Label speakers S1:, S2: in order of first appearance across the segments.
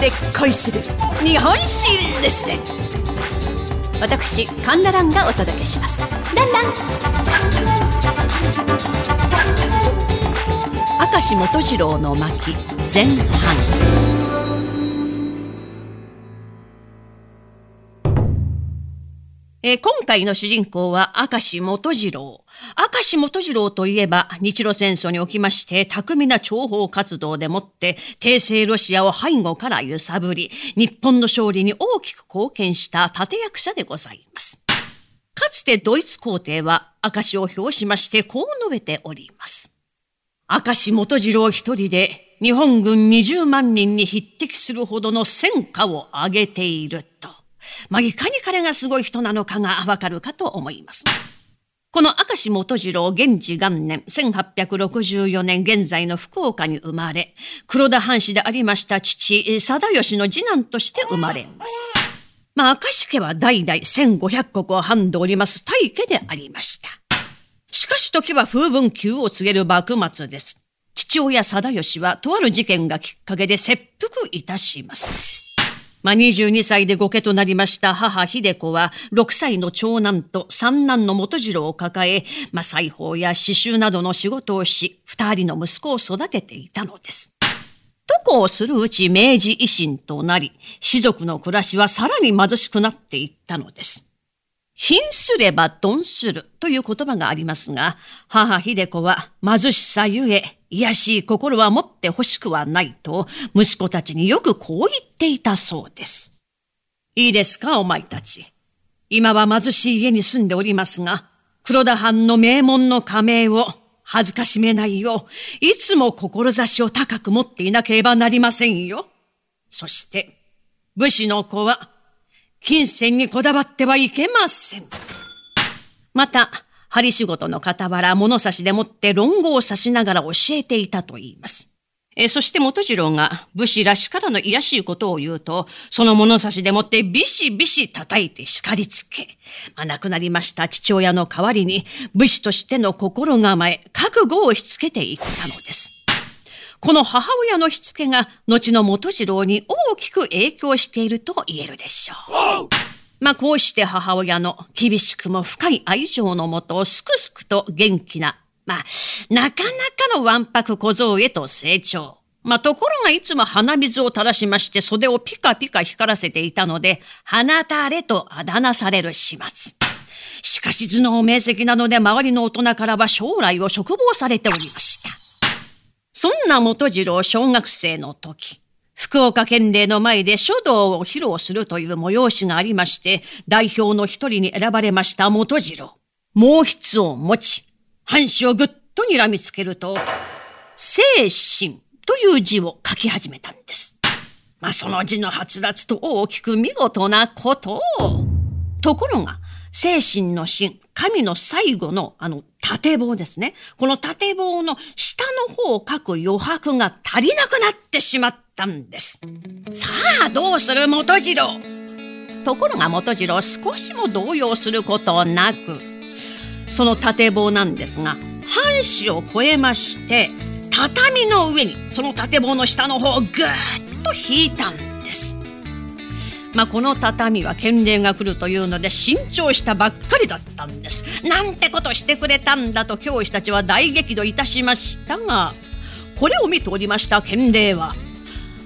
S1: で恋する日本史レスデン私神田蘭がお届けします。ランラン。明石元次郎の巻前半。えー、今回の主人公は明石元次郎。明石元次郎といえば、日露戦争におきまして、巧みな諜報活動でもって、帝政ロシアを背後から揺さぶり、日本の勝利に大きく貢献した立役者でございます。かつてドイツ皇帝は、明石を表しまして、こう述べております。明石元次郎一人で、日本軍20万人に匹敵するほどの戦果を上げていると。まあ、いかに彼がすごい人なのかがわかるかと思います。この明石元次郎現地元年1864年現在の福岡に生まれ、黒田藩士でありました父、貞義の次男として生まれます。まあ、明石家は代々1500国を藩でおります大家でありました。しかし時は風文級を告げる幕末です。父親貞義はとある事件がきっかけで切腹いたします。まあ、22歳で後家となりました母秀子は、6歳の長男と三男の元次郎を抱え、まあ、裁縫や刺繍などの仕事をし、二人の息子を育てていたのです。とこをするうち明治維新となり、士族の暮らしはさらに貧しくなっていったのです。貧すれば鈍するという言葉がありますが、母秀子は貧しさゆえ、癒しい心は持って欲しくはないと、息子たちによくこう言っていたそうです。いいですか、お前たち。今は貧しい家に住んでおりますが、黒田藩の名門の加盟を恥ずかしめないよう、いつも志を高く持っていなければなりませんよ。そして、武士の子は金銭にこだわってはいけません。また、針仕事の傍ら物差しでもって論語を指しながら教えていたと言います。えそして元次郎が武士らしからの癒しいことを言うと、その物差しでもってビシビシ叩いて叱りつけ、まあ、亡くなりました父親の代わりに武士としての心構え、覚悟を押し付けていったのです。この母親のしつけが後の元次郎に大きく影響していると言えるでしょう。まあこうして母親の厳しくも深い愛情のもとすくすくと元気な、まあなかなかのわんぱく小僧へと成長。まあところがいつも鼻水を垂らしまして袖をピカピカ光らせていたので、鼻垂れとあだ名される始末。しかし頭脳明晰なので周りの大人からは将来を嘱望されておりました。そんな元次郎小学生の時、福岡県令の前で書道を披露するという催しがありまして、代表の一人に選ばれました元次郎。毛筆を持ち、半紙をぐっと睨みつけると、精神という字を書き始めたんです。まあ、その字の発達と大きく見事なことを。ところが、精神の神、神の最後のあの縦棒ですね。この縦棒の下の方を書く余白が足りなくなってしまったんです。さあ、どうする元次郎ところが元次郎少しも動揺することなく、その縦棒なんですが、半紙を超えまして、畳の上にその縦棒の下の方をぐーっと引いたんです。まあ、この畳は県令が来るというので新調したばっかりだったんです。なんてことしてくれたんだと教師たちは大激怒いたしましたが、これを見ておりました県令は、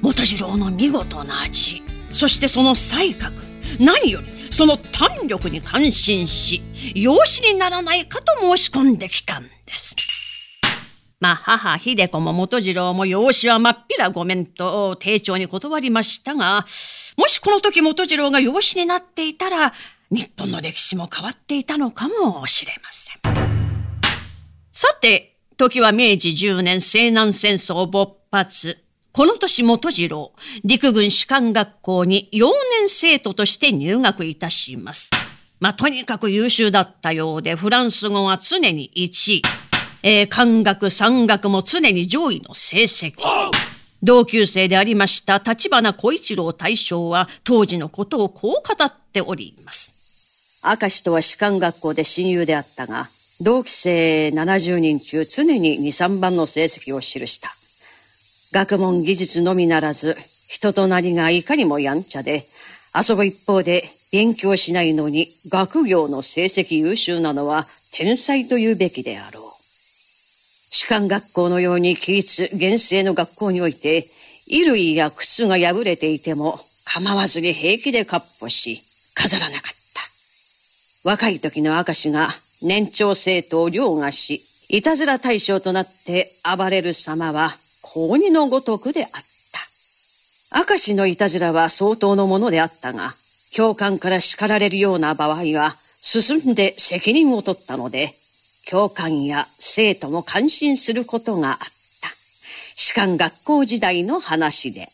S1: 元次郎の見事な味、そしてその才覚、何よりその胆力に感心し、養子にならないかと申し込んできたんです。まあ、母秀子も元次郎も養子はまっぴらごめんと丁重に断りましたが、もしこの時元次郎が養子になっていたら、日本の歴史も変わっていたのかもしれません。さて、時は明治10年西南戦争勃発。この年元次郎、陸軍士官学校に幼年生徒として入学いたします。まあ、とにかく優秀だったようで、フランス語は常に1位。えー、漢学、山学も常に上位の成績。同級生でありました立花小一郎大将は当時のことをこう語っております。
S2: 明石とは士官学校で親友であったが、同期生70人中常に2、3番の成績を記した。学問技術のみならず、人となりがいかにもやんちゃで、遊ぶ一方で勉強しないのに学業の成績優秀なのは天才と言うべきであろう。士官学校のように規律厳正の学校において、衣類や靴が破れていても構わずに平気でかっ歩し、飾らなかった。若い時の明石が年長生徒を凌駕し、いたずら対象となって暴れる様は、高二のごとくであった。明石のいたずらは相当のものであったが、教官から叱られるような場合は、進んで責任を取ったので、教官や生徒も感心することがあった。士官学校時代の話である。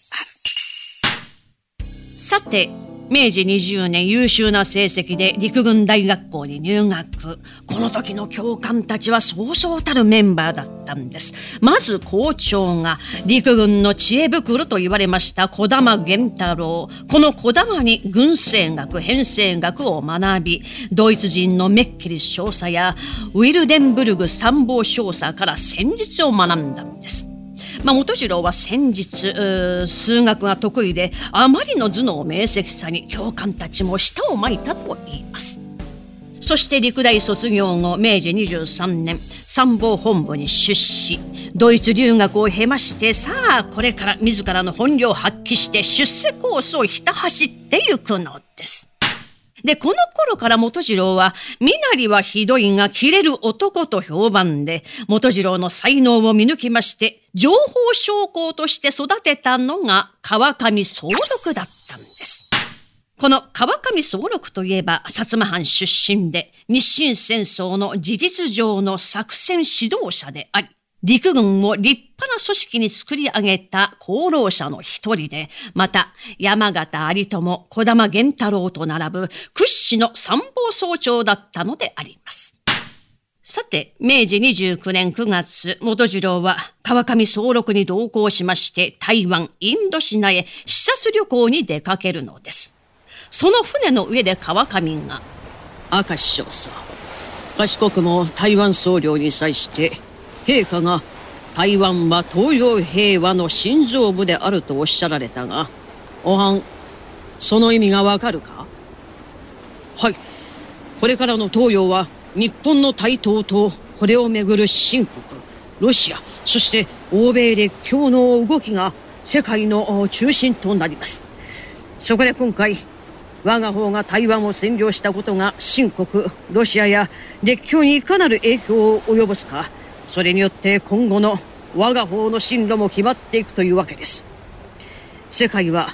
S1: さて、明治20年優秀な成績で陸軍大学校に入学。この時の教官たちはそうそうたるメンバーだったんです。まず校長が陸軍の知恵袋と言われました小玉源太郎。この小玉に軍政学、編成学を学び、ドイツ人のメッキリ少佐やウィルデンブルグ参謀少佐から戦術を学んだんです。まあ、元次郎は先日、数学が得意で、あまりの頭脳明晰さに教官たちも舌を巻いたと言います。そして陸大卒業後、明治23年、参謀本部に出資。ドイツ留学を経まして、さあ、これから自らの本領を発揮して出世コースをひた走ってゆくのです。で、この頃から元次郎は、身なりはひどいが切れる男と評判で、元次郎の才能を見抜きまして、情報将校として育てたのが川上総六だったんです。この川上総六といえば、薩摩藩出身で、日清戦争の事実上の作戦指導者であり、陸軍を立派な組織に作り上げた功労者の一人で、また山形有友、小玉源太郎と並ぶ屈指の参謀総長だったのであります。さて、明治29年9月、元次郎は川上総六に同行しまして、台湾、インドシナへ視察旅行に出かけるのです。その船の上で川上が、
S3: 明石少佐、賢くも台湾総領に際して、陛下が台湾は東洋平和の心臓部であるとおっしゃられたが、おはん、その意味がわかるか？はい。これからの東洋は日本の台頭とこれをめぐる新国、ロシア、そして欧米列強の動きが世界の中心となります。そこで今回、我が方が台湾を占領したことが新国、ロシアや列強にいかなる影響を及ぼすか、それによって今後の我が方の進路も決まっていくというわけです。世界は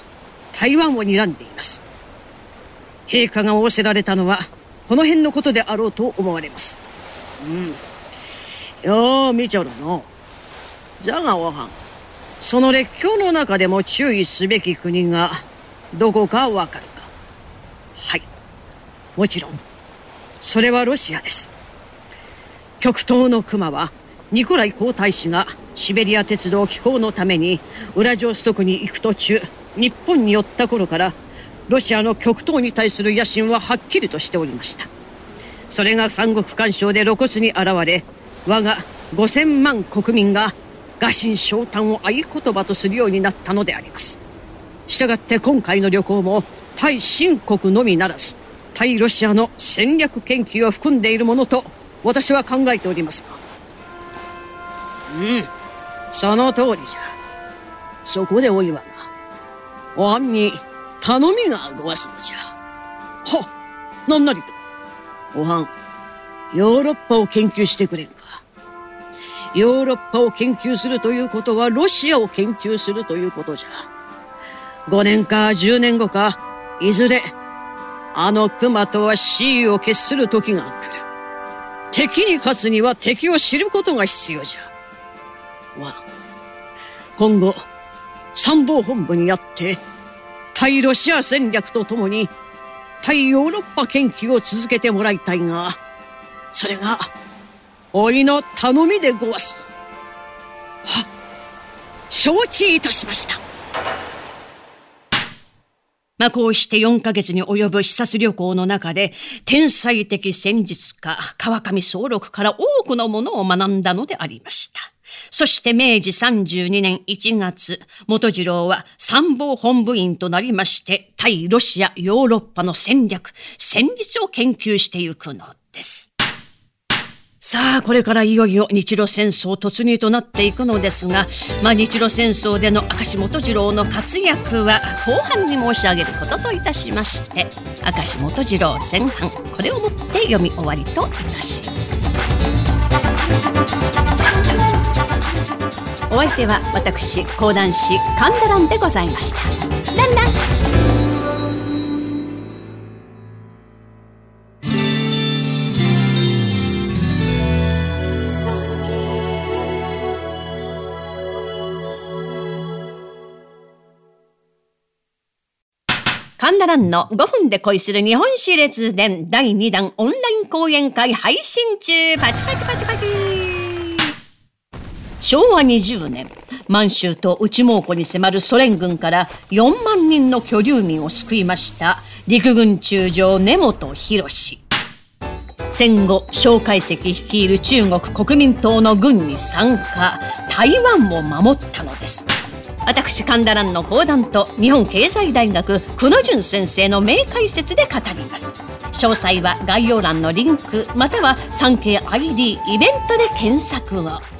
S3: 台湾を睨んでいます。陛下が仰せられたのはこの辺のことであろうと思われます。うん。よう見ちょるの。じゃがおはん、その列強の中でも注意すべき国がどこかわかるか。はい。もちろん、それはロシアです。極東の熊はニコライ皇太子がシベリア鉄道機構のためにウラジオストクに行く途中日本に寄った頃からロシアの極東に対する野心ははっきりとしておりました。それが三国干渉で露骨に現れ我が5000万国民が餓心昇胆を合言葉とするようになったのであります。したがって今回の旅行も対新国のみならず対ロシアの戦略研究を含んでいるものと私は考えております。がうん。その通りじゃ。そこでおいはがおはんに頼みがごわすのじゃ。はなんなりと。おはんヨーロッパを研究してくれんか。ヨーロッパを研究するということはロシアを研究するということじゃ。5年か10年後かいずれあの熊とは死意を決する時が来る。敵に勝つには敵を知ることが必要じゃ。は、今後、参謀本部にあって、対ロシア戦略とともに、対ヨーロッパ研究を続けてもらいたいが、それが、おいの頼みでごわす。は、承知いたしました。
S1: まあ、こうして4ヶ月に及ぶ視察旅行の中で、天才的戦術家、川上総六から多くのものを学んだのでありました。そして明治32年1月、元次郎は参謀本部員となりまして、対ロシア、ヨーロッパの戦略、戦術を研究してゆくのです。さあ、これからいよいよ日露戦争突入となっていくのですが、まあ、日露戦争での明石元次郎の活躍は後半に申し上げることといたしまして、明石元次郎前半、これをもって読み終わりといたします。お相手は私講談師神田蘭でございました。ランラン。神田蘭の5分で恋する日本史列伝第2弾オンライン講演会配信中。パチパチパチパチ。昭和20年、満州と内蒙古に迫るソ連軍から4万人の居留民を救いました陸軍中将根本博戦後、蒋介石率いる中国国民党の軍に参加、台湾を守ったのです。私神田蘭の講談と日本経済大学久野淳先生の名解説で語ります詳細は概要欄のリンクまたは産経 ID イベントで検索を。